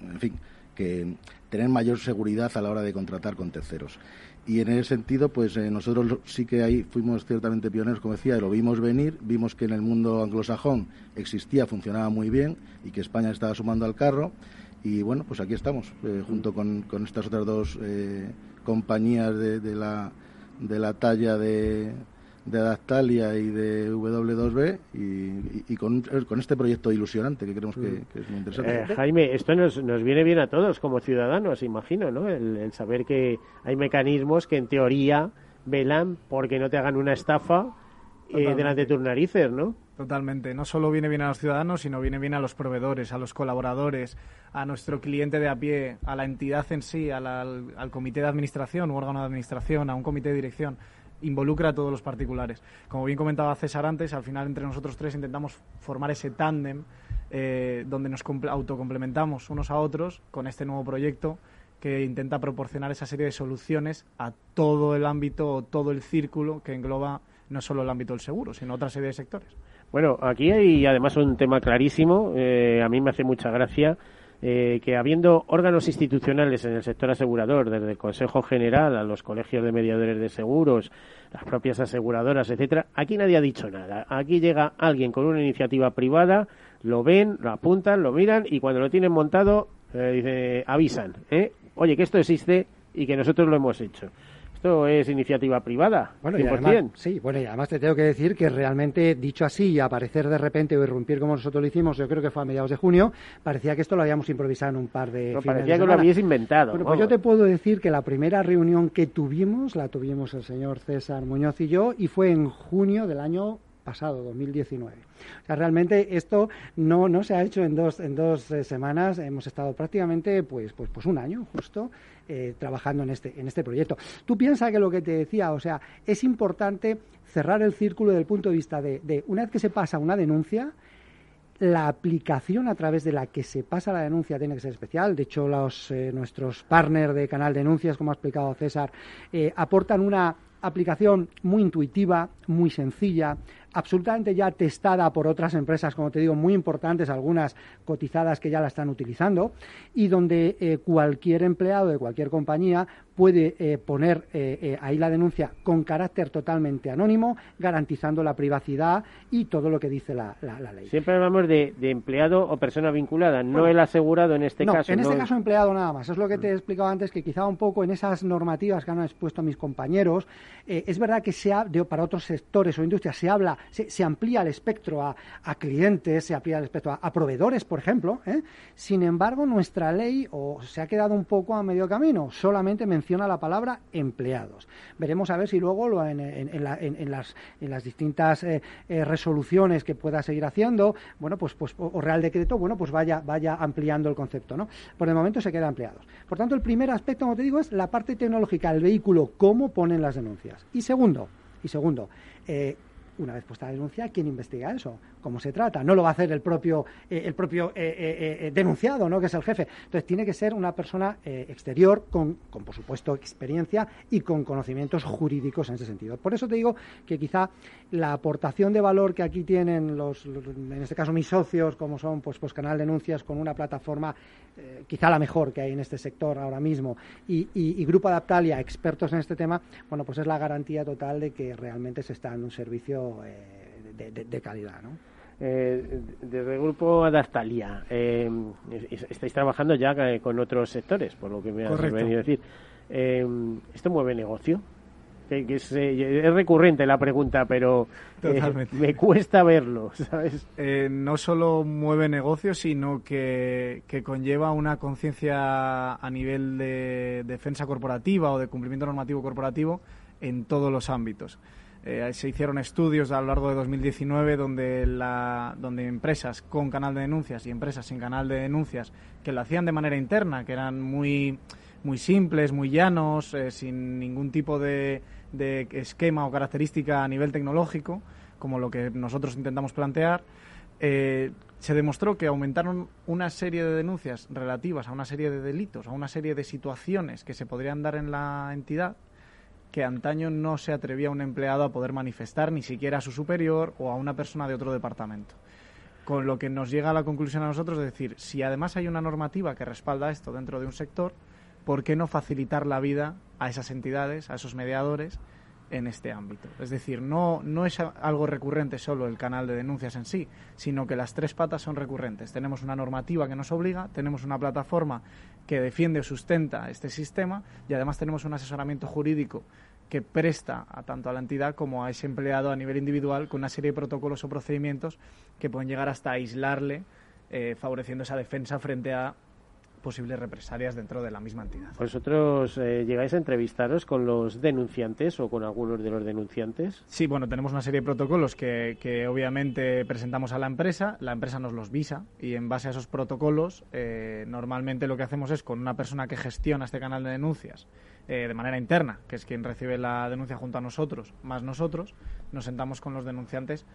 en fin, que tener mayor seguridad a la hora de contratar con terceros. Y en ese sentido, pues eh, nosotros sí que ahí fuimos ciertamente pioneros, como decía, lo vimos venir, vimos que en el mundo anglosajón existía, funcionaba muy bien y que España estaba sumando al carro. Y bueno, pues aquí estamos, eh, junto con, estas otras dos eh, compañías de, la, de la talla de, de Adaptalia y de W2B y, con, este proyecto ilusionante que creemos que, es muy interesante. Eh, Jaime, esto nos, nos viene bien a todos como ciudadanos, imagino, ¿no? El, saber que hay mecanismos que en teoría velan porque no te hagan una estafa eh, delante de tus narices, ¿no? Totalmente. No solo viene bien a los ciudadanos, sino viene bien a los proveedores, a los colaboradores, a nuestro cliente de a pie, a la entidad en sí, al, al comité de administración u órgano de administración, a un comité de dirección involucra a todos los particulares. Como bien comentaba César antes, al final entre nosotros tres intentamos formar ese tándem eh, donde nos autocomplementamos unos a otros con este nuevo proyecto que intenta proporcionar esa serie de soluciones a todo el ámbito o todo el círculo que engloba no solo el ámbito del seguro, sino otra serie de sectores. Bueno, aquí hay además un tema clarísimo, eh, a mí me hace mucha gracia, eh, que habiendo órganos institucionales en el sector asegurador, desde el Consejo General a los colegios de mediadores de seguros, las propias aseguradoras, etcétera, aquí nadie ha dicho nada. Aquí llega alguien con una iniciativa privada, lo ven, lo apuntan, lo miran y cuando lo tienen montado, eh, avisan, ¿eh? oye, que esto existe y que nosotros lo hemos hecho. Esto es iniciativa privada. Bueno, y además, sí, bueno, y además te tengo que decir que realmente, dicho así, y aparecer de repente o irrumpir como nosotros lo hicimos, yo creo que fue a mediados de junio, parecía que esto lo habíamos improvisado en un par de no, parecía que lo habíais inventado. Bueno, pues yo te puedo decir que la primera reunión que tuvimos, la tuvimos el señor César Muñoz y yo, y fue en junio del año pasado, 2019. O sea, realmente esto no, no se ha hecho en dos, en dos eh, semanas, hemos estado prácticamente pues, pues, pues un año justo eh, trabajando en este, en este proyecto. Tú piensas que lo que te decía, o sea, es importante cerrar el círculo desde el punto de vista de, una vez que se pasa una denuncia, la aplicación a través de la que se pasa la denuncia tiene que ser especial. De hecho, los, eh, nuestros partners de Canal Denuncias, como ha explicado César, aportan una aplicación muy intuitiva, muy sencilla, absolutamente ya testada por otras empresas, como te digo, muy importantes, algunas cotizadas que ya la están utilizando, y donde eh, cualquier empleado de cualquier compañía puede eh, poner eh, ahí la denuncia con carácter totalmente anónimo, garantizando la privacidad y todo lo que dice la, ley. Siempre hablamos de, empleado o persona vinculada, no el asegurado en este caso. En este caso, empleado nada más. Es lo que te he explicado antes, que quizá un poco en esas normativas que han expuesto mis compañeros, es verdad que sea para otros sectores o industrias se habla se, amplía el espectro a, clientes, se amplía el espectro a, proveedores, por ejemplo. ¿eh? Sin embargo, nuestra ley o se ha quedado un poco a medio camino, solamente menciona la palabra empleados. Veremos a ver si luego lo en, las, distintas eh, eh, resoluciones que pueda seguir haciendo, bueno, pues, pues o, Real Decreto, bueno, pues vaya, vaya ampliando el concepto, ¿no? Por el momento se queda empleados. Por tanto, el primer aspecto, como te digo, es la parte tecnológica, el vehículo, cómo ponen las denuncias. Y segundo, y segundo, una vez puesta la denuncia, ¿quién investiga eso? cómo se trata. No lo va a hacer el propio, eh, el propio eh, eh, denunciado, ¿no? que es el jefe. Entonces, tiene que ser una persona exterior con, con, por supuesto, experiencia y con conocimientos jurídicos en ese sentido. Por eso te digo que quizá la aportación de valor que aquí tienen los, en este caso mis socios, como son pues, pues Canal Denuncias, con una plataforma quizá la mejor que hay en este sector ahora mismo, y, y, Grupo Adaptalia, expertos en este tema, bueno, pues es la garantía total de que realmente se está dando un servicio de, de calidad, ¿no? eh, desde el grupo Adaptalia, eh, estáis trabajando ya con otros sectores, por lo que me has venido a decir. Eh, ¿Esto mueve negocio? Que, es, eh, es, recurrente la pregunta, pero eh, me cuesta verlo, ¿sabes? no solo mueve negocio, sino que, que conlleva una conciencia a nivel de defensa corporativa o de cumplimiento normativo corporativo en todos los ámbitos. Eh, se hicieron estudios a lo largo de 2019 donde, la, donde empresas con canal de denuncias y empresas sin canal de denuncias que lo hacían de manera interna, que eran muy, muy simples, muy llanos, eh, sin ningún tipo de, de esquema o característica a nivel tecnológico, como lo que nosotros intentamos plantear, eh, se demostró que aumentaron una serie de denuncias relativas a una serie de delitos, a una serie de situaciones que se podrían dar en la entidad que antaño no se atrevía un empleado a poder manifestar ni siquiera a su superior o a una persona de otro departamento. Con lo que nos llega a la conclusión a nosotros de decir, si además hay una normativa que respalda esto dentro de un sector, ¿por qué no facilitar la vida a esas entidades, a esos mediadores en este ámbito? Es decir, no, no es algo recurrente solo el canal de denuncias en sí, sino que las tres patas son recurrentes. Tenemos una normativa que nos obliga, tenemos una plataforma que defiende o sustenta este sistema y además tenemos un asesoramiento jurídico que presta a tanto a la entidad como a ese empleado a nivel individual con una serie de protocolos o procedimientos que pueden llegar hasta aislarle, eh, favoreciendo esa defensa frente a posibles represalias dentro de la misma entidad. ¿Vosotros eh, llegáis a entrevistaros con los denunciantes o con algunos de los denunciantes? Sí, bueno, tenemos una serie de protocolos que, que obviamente presentamos a la empresa, la empresa nos los visa y en base a esos protocolos eh, normalmente lo que hacemos es con una persona que gestiona este canal de denuncias eh, de manera interna, que es quien recibe la denuncia junto a nosotros, más nosotros, nos sentamos con los denunciantes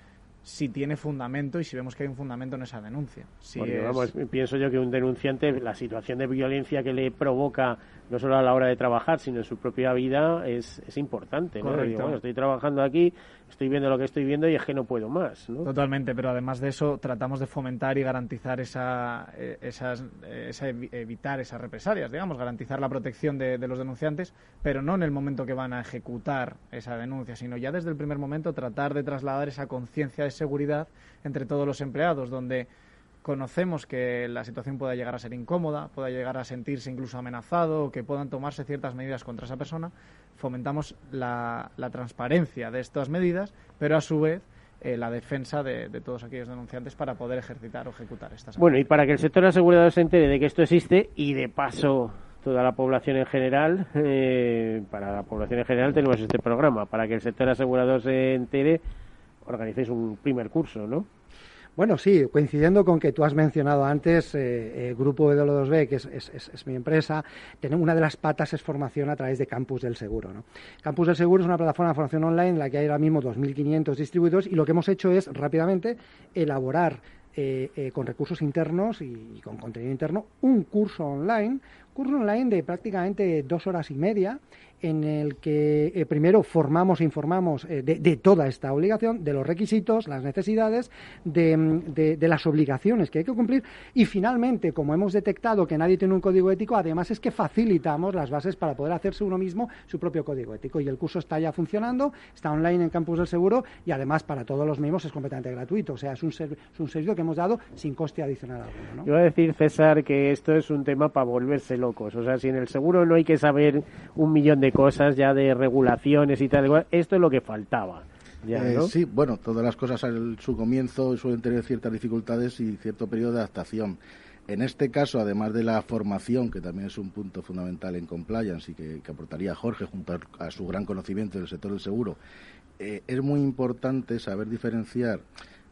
si tiene fundamento y si vemos que hay un fundamento en esa denuncia. Si vamos, pienso yo que un denunciante, la situación de violencia que le provoca no solo a la hora de trabajar, sino en su propia vida, es, es importante. ¿no? estoy trabajando aquí, estoy viendo lo que estoy viendo y es que no puedo más. ¿no? Totalmente, pero además de eso tratamos de fomentar y garantizar esa, eh, esas, evitar esas represalias, digamos, garantizar la protección de, de los denunciantes, pero no en el momento que van a ejecutar esa denuncia, sino ya desde el primer momento tratar de trasladar esa conciencia de seguridad entre todos los empleados, donde conocemos que la situación pueda llegar a ser incómoda, pueda llegar a sentirse incluso amenazado o que puedan tomarse ciertas medidas contra esa persona, fomentamos la, transparencia de estas medidas, pero a su vez eh, la defensa de, todos aquellos denunciantes para poder ejercitar o ejecutar estas Bueno, y para que el sector asegurado se entere de que esto existe y de paso toda la población en general, eh, para la población en general tenemos este programa, para que el sector asegurado se entere, organicéis un primer curso, ¿no? Bueno, sí, coincidiendo con que tú has mencionado antes, eh, el Grupo EW2B, que es, mi empresa, tenemos una de las patas es formación a través de Campus del Seguro. Campus del Seguro es una plataforma de formación online en la que hay ahora mismo 2.500 distribuidores y lo que hemos hecho es rápidamente elaborar eh, eh, con recursos internos y, con contenido interno un curso online, curso online de prácticamente dos horas y media en el que eh, primero formamos e informamos eh, de, toda esta obligación, de los requisitos, las necesidades, de, las obligaciones que hay que cumplir y finalmente, como hemos detectado que nadie tiene un código ético, además es que facilitamos las bases para poder hacerse uno mismo su propio código ético y el curso está ya funcionando, está online en Campus del Seguro y además para todos los mismos es completamente gratuito, o sea, es un, un servicio que hemos dado sin coste adicional alguno. Yo voy a decir, César, que esto es un tema para volverse locos, o sea, si en el seguro no hay que saber un millón de cosas ya de regulaciones y tal. Esto es lo que faltaba. Eh, sí, bueno, todas las cosas en su comienzo suelen tener ciertas dificultades y cierto periodo de adaptación. En este caso, además de la formación, que también es un punto fundamental en compliance y que, aportaría Jorge junto a, su gran conocimiento del sector del seguro, eh, es muy importante saber diferenciar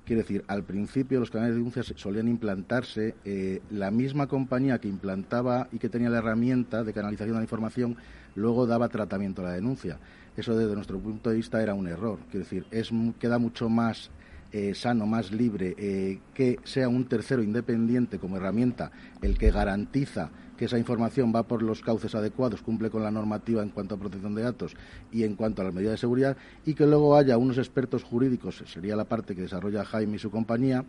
Quiere decir, al principio los canales de denuncias solían implantarse, eh, la misma compañía que implantaba y que tenía la herramienta de canalización de la información, luego daba tratamiento a la denuncia. Eso desde nuestro punto de vista era un error. Quiero decir, es, queda mucho más eh, sano, más libre, eh, que sea un tercero independiente como herramienta el que garantiza que esa información va por los cauces adecuados, cumple con la normativa en cuanto a protección de datos y en cuanto a las medidas de seguridad, y que luego haya unos expertos jurídicos, sería la parte que desarrolla Jaime y su compañía,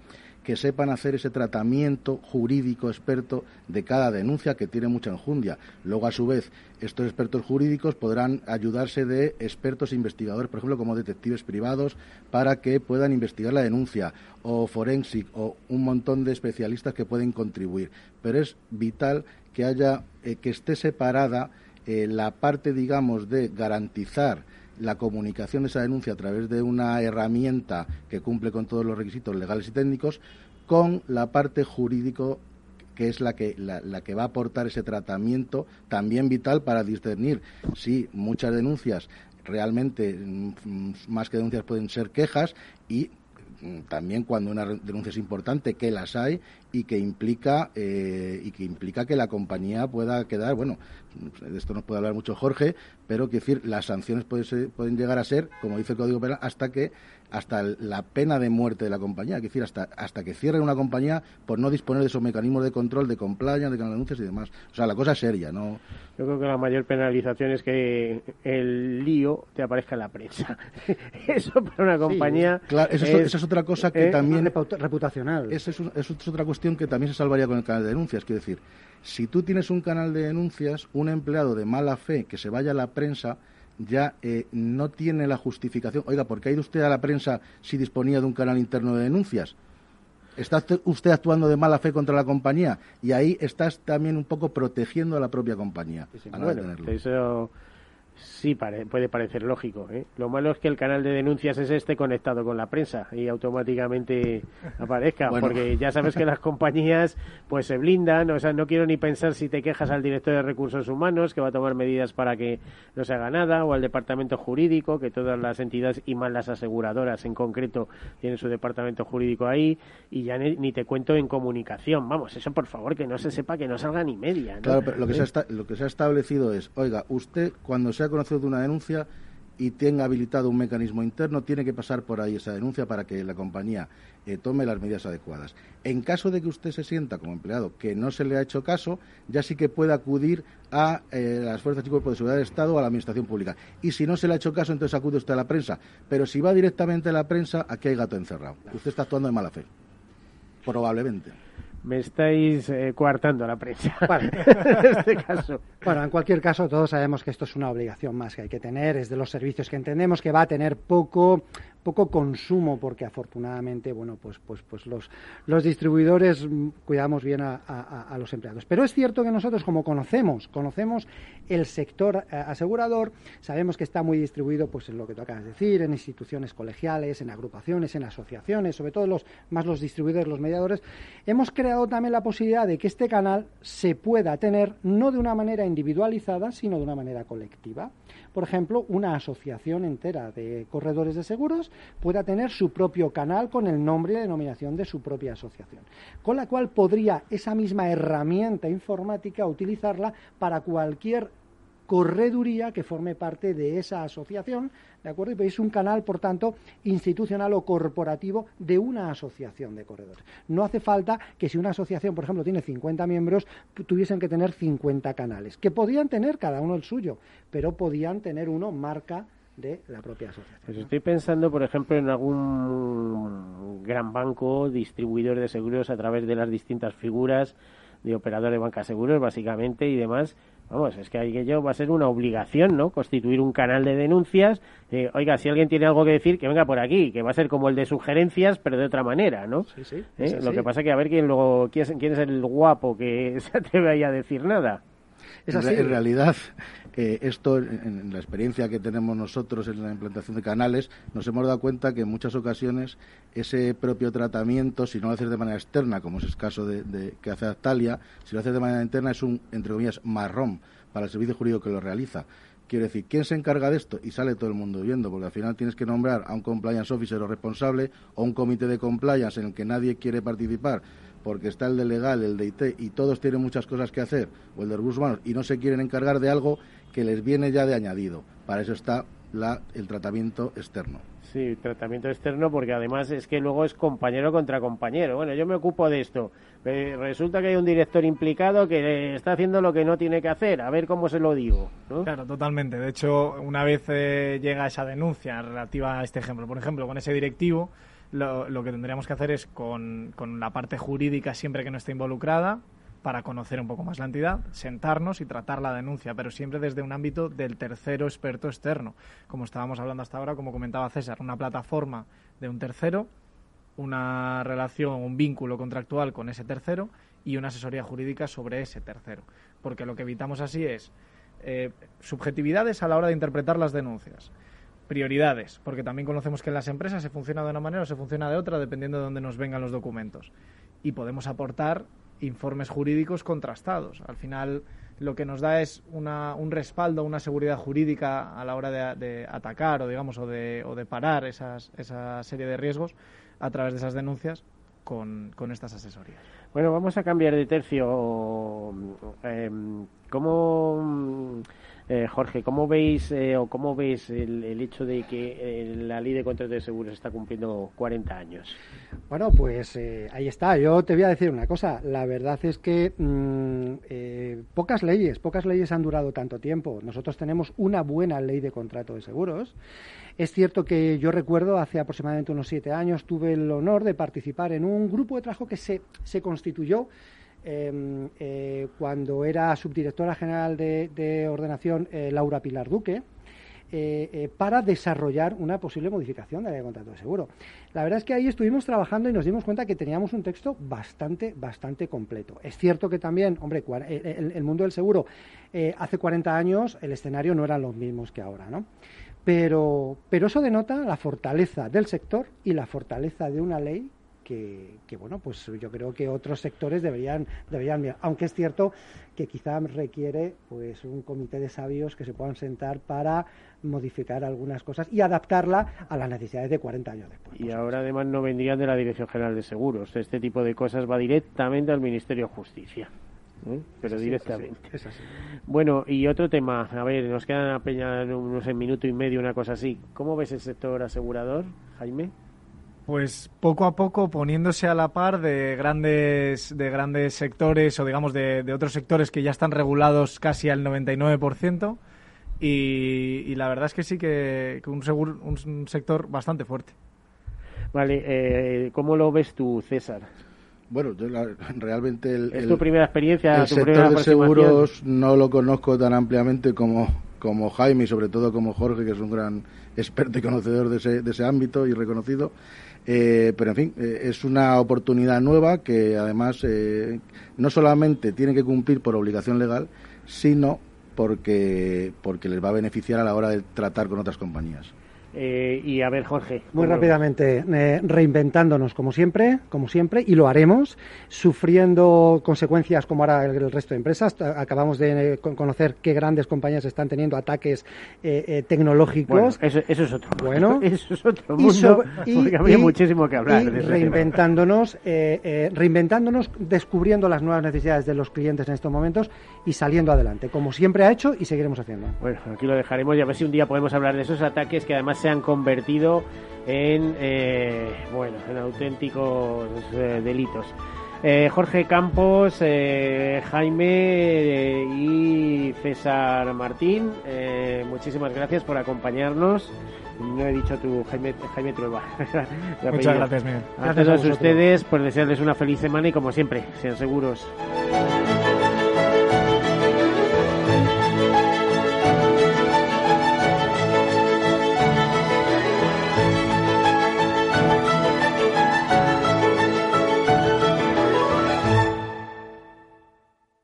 que sepan hacer ese tratamiento jurídico experto de cada denuncia que tiene mucha enjundia. Luego, a su vez, estos expertos jurídicos podrán ayudarse de expertos investigadores, por ejemplo, como detectives privados, para que puedan investigar la denuncia, o forensic, o un montón de especialistas que pueden contribuir. Pero es vital que haya, eh, que esté separada eh, la parte, digamos, de garantizar la comunicación de esa denuncia a través de una herramienta que cumple con todos los requisitos legales y técnicos con la parte jurídico que es la que, la, que va a aportar ese tratamiento también vital para discernir si muchas denuncias realmente mm, más que denuncias pueden ser quejas y mm, también cuando una denuncia es importante que las hay y que implica eh, y que implica que la compañía pueda quedar bueno de esto nos puede hablar mucho Jorge pero que decir las sanciones pueden, pueden llegar a ser como dice el código penal hasta que hasta la pena de muerte de la compañía, es decir, hasta, hasta que cierre una compañía por no disponer de esos mecanismos de control, de compliance, de canal anuncios y demás. O sea, la cosa es seria, ¿no? Yo creo que la mayor penalización es que el lío te aparezca en la prensa. eso para una compañía. claro, eso es, esa es otra cosa que también. reputacional. Esa es, es otra cuestión que también se salvaría con el canal de denuncias. Quiero decir, si tú tienes un canal de denuncias, un empleado de mala fe que se vaya a la prensa ya eh, no tiene la justificación. Oiga, ¿por qué ha ido usted a la prensa si disponía de un canal interno de denuncias? ¿Está usted actuando de mala fe contra la compañía? Y ahí estás también un poco protegiendo a la propia compañía. bueno, Sí, puede parecer lógico. ¿eh? Lo malo es que el canal de denuncias es este conectado con la prensa y automáticamente aparezca, porque ya sabes que las compañías pues se blindan, o sea, no quiero ni pensar si te quejas al director de recursos humanos que va a tomar medidas para que no se haga nada, o al departamento jurídico, que todas las entidades y más las aseguradoras en concreto tienen su departamento jurídico ahí, y ya ni, te cuento en comunicación. Vamos, eso por favor que no se sepa, que no salga ni media. Claro, pero lo que, se ha, lo que se ha establecido es, oiga, usted cuando se ha conocido de una denuncia y tenga habilitado un mecanismo interno, tiene que pasar por ahí esa denuncia para que la compañía eh, tome las medidas adecuadas. En caso de que usted se sienta como empleado que no se le ha hecho caso, ya sí que puede acudir a eh, las fuerzas y cuerpos de seguridad del Estado o a la Administración Pública. Y si no se le ha hecho caso, entonces acude usted a la prensa. Pero si va directamente a la prensa, aquí hay gato encerrado. Usted está actuando de mala fe. Probablemente me estáis eh, coartando la prensa en este caso. Bueno, en cualquier caso, todos sabemos que esto es una obligación más que hay que tener, es de los servicios que entendemos que va a tener poco poco consumo porque afortunadamente bueno pues pues pues los los distribuidores cuidamos bien a, los empleados. Pero es cierto que nosotros como conocemos conocemos el sector eh, asegurador sabemos que está muy distribuido pues en lo que tú acabas de decir en instituciones colegiales en agrupaciones en asociaciones sobre todo los más los distribuidores los mediadores. Hemos creado también la posibilidad de que este canal se pueda tener no de una manera individualizada sino de una manera colectiva por ejemplo, una asociación entera de corredores de seguros pueda tener su propio canal con el nombre y la denominación de su propia asociación, con la cual podría esa misma herramienta informática utilizarla para cualquier correduría que forme parte de esa asociación, ¿de acuerdo? Y es un canal, por tanto, institucional o corporativo de una asociación de corredores. No hace falta que si una asociación, por ejemplo, tiene 50 miembros, tuviesen que tener 50 canales, que podían tener cada uno el suyo, pero podían tener uno marca de la propia asociación. Pues estoy pensando, por ejemplo, en algún gran banco, distribuidor de seguros a través de las distintas figuras de operador de banca seguros, básicamente, y demás, Vamos, es que aquello va a ser una obligación, ¿no? Constituir un canal de denuncias. oiga, si alguien tiene algo que decir, que venga por aquí, que va a ser como el de sugerencias, pero de otra manera, ¿no? Sí, sí. ¿Eh? Lo que pasa que a ver quién luego, quién es, quién es el guapo que se atreve ahí a decir nada. Es así. En realidad, esto, en, la experiencia que tenemos nosotros en la implantación de canales, nos hemos dado cuenta que en muchas ocasiones ese propio tratamiento, si no lo haces de manera externa, como es el caso de, que hace Actalia, si lo haces de manera interna es un, entre comillas, marrón para el servicio jurídico que lo realiza. Quiero decir, ¿quién se encarga de esto? Y sale todo el mundo viendo, porque al final tienes que nombrar a un compliance officer o responsable o un comité de compliance en el que nadie quiere participar porque está el de legal, el de IT y todos tienen muchas cosas que hacer, o el de recursos humanos, y no se quieren encargar de algo que les viene ya de añadido. Para eso está la, el tratamiento externo. Sí, tratamiento externo porque además es que luego es compañero contra compañero. Bueno, yo me ocupo de esto. Resulta que hay un director implicado que está haciendo lo que no tiene que hacer. A ver cómo se lo digo. Claro, totalmente. De hecho, una vez eh, llega esa denuncia relativa a este ejemplo, por ejemplo, con ese directivo, lo, lo que tendríamos que hacer es con, con la parte jurídica siempre que no esté involucrada, para conocer un poco más la entidad, sentarnos y tratar la denuncia, pero siempre desde un ámbito del tercero experto externo. Como estábamos hablando hasta ahora, como comentaba César, una plataforma de un tercero, una relación, un vínculo contractual con ese tercero y una asesoría jurídica sobre ese tercero. Porque lo que evitamos así es eh, subjetividades a la hora de interpretar las denuncias. Prioridades, porque también conocemos que en las empresas se funciona de una manera o se funciona de otra dependiendo de dónde nos vengan los documentos. Y podemos aportar informes jurídicos contrastados. Al final lo que nos da es una, un respaldo, una seguridad jurídica a la hora de, atacar o digamos o de, o de parar esas, esa serie de riesgos a través de esas denuncias con, estas asesorías. Bueno, vamos a cambiar de tercio. Eh, ¿Cómo eh, Jorge, ¿cómo veis eh, o cómo veis el, hecho de que eh, la ley de contratos de seguros está cumpliendo 40 años? Bueno, pues ahí está. Yo te voy a decir una cosa. La verdad es que mm, pocas leyes, pocas leyes han durado tanto tiempo. Nosotros tenemos una buena ley de contrato de seguros. Es cierto que yo recuerdo hace aproximadamente unos siete años tuve el honor de participar en un grupo de trabajo que se, se constituyó eh, cuando era subdirectora general de, ordenación eh, Laura Pilar Duque. eh, para desarrollar una posible modificación de la ley de contrato de seguro. La verdad es que ahí estuvimos trabajando y nos dimos cuenta que teníamos un texto bastante, bastante completo. Es cierto que también, hombre, el, el mundo del seguro hace 40 años el escenario no era los mismos que ahora, ¿no? Pero, pero eso denota la fortaleza del sector y la fortaleza de una ley que, bueno, pues yo creo que otros sectores deberían, deberían, aunque es cierto que quizá requiere pues un comité de sabios que se puedan sentar para modificar algunas cosas y adaptarla a las necesidades de 40 años después. Y ahora además no vendrían de la Dirección General de Seguros. Este tipo de cosas va directamente al Ministerio de Justicia. ¿eh? pero directamente. Bueno, y otro tema, a ver, nos quedan apenas unos en minuto y medio, una cosa así. ¿Cómo ves el sector asegurador, Jaime? Pues poco a poco poniéndose a la par de grandes, de grandes sectores o digamos de, otros sectores que ya están regulados casi al 99%. Y, y la verdad es que sí que, un, seguro, un, sector bastante fuerte. Vale, eh, ¿cómo lo ves tú, César? Bueno, yo realmente el, ¿Es tu primera experiencia? El sector de seguros no lo conozco tan ampliamente como, como Jaime y sobre todo como Jorge, que es un gran experto y conocedor de ese, de ese ámbito y reconocido. Eh, pero en fin, eh, es una oportunidad nueva que además eh, no solamente tiene que cumplir por obligación legal, sino porque, porque les va a beneficiar a la hora de tratar con otras compañías. Eh, y a ver, Jorge. Muy rápidamente, eh, reinventándonos como siempre, como siempre, y lo haremos, sufriendo consecuencias como ahora el, resto de empresas. Acabamos de eh, conocer qué grandes compañías están teniendo ataques tecnológicos. eso, es otro. Bueno, eso es otro mundo. Y, había muchísimo que hablar. reinventándonos, reinventándonos, descubriendo las nuevas necesidades de los clientes en estos momentos y saliendo adelante, como siempre ha hecho y seguiremos haciendo. Bueno, aquí lo dejaremos y a ver si un día podemos hablar de esos ataques que además se han convertido en, eh, bueno, en auténticos eh, delitos. Eh, Jorge Campos, Jaime y César Martín, muchísimas gracias por acompañarnos. No he dicho tu Jaime, Jaime Trueba. Muchas gracias, Miguel. A todos ustedes, por desearles una feliz semana y como siempre, sean seguros.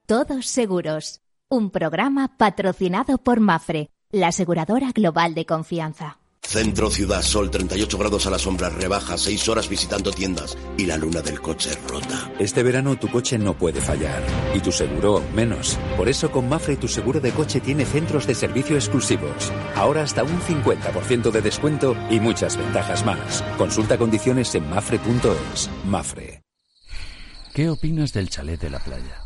Todos Seguros, un programa patrocinado por Mafre, la aseguradora global de confianza. Centro Ciudad Sol, 38 grados a la sombra, rebaja, 6 horas visitando tiendas y la luna del coche rota. Este verano tu coche no puede fallar y tu seguro menos. Por eso con Mafre tu seguro de coche tiene centros de servicio exclusivos. Ahora hasta un 50% de descuento y muchas ventajas más. Consulta condiciones en mafre.es. Mafre. ¿Qué opinas del chalet de la playa?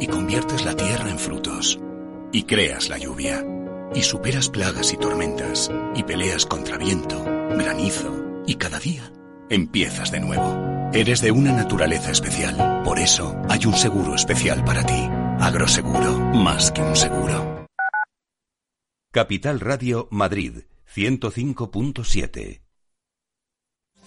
y conviertes la tierra en frutos, y creas la lluvia, y superas plagas y tormentas, y peleas contra viento, granizo, y cada día empiezas de nuevo. Eres de una naturaleza especial, por eso hay un seguro especial para ti. Agroseguro, más que un seguro. Capital Radio Madrid, 105.7.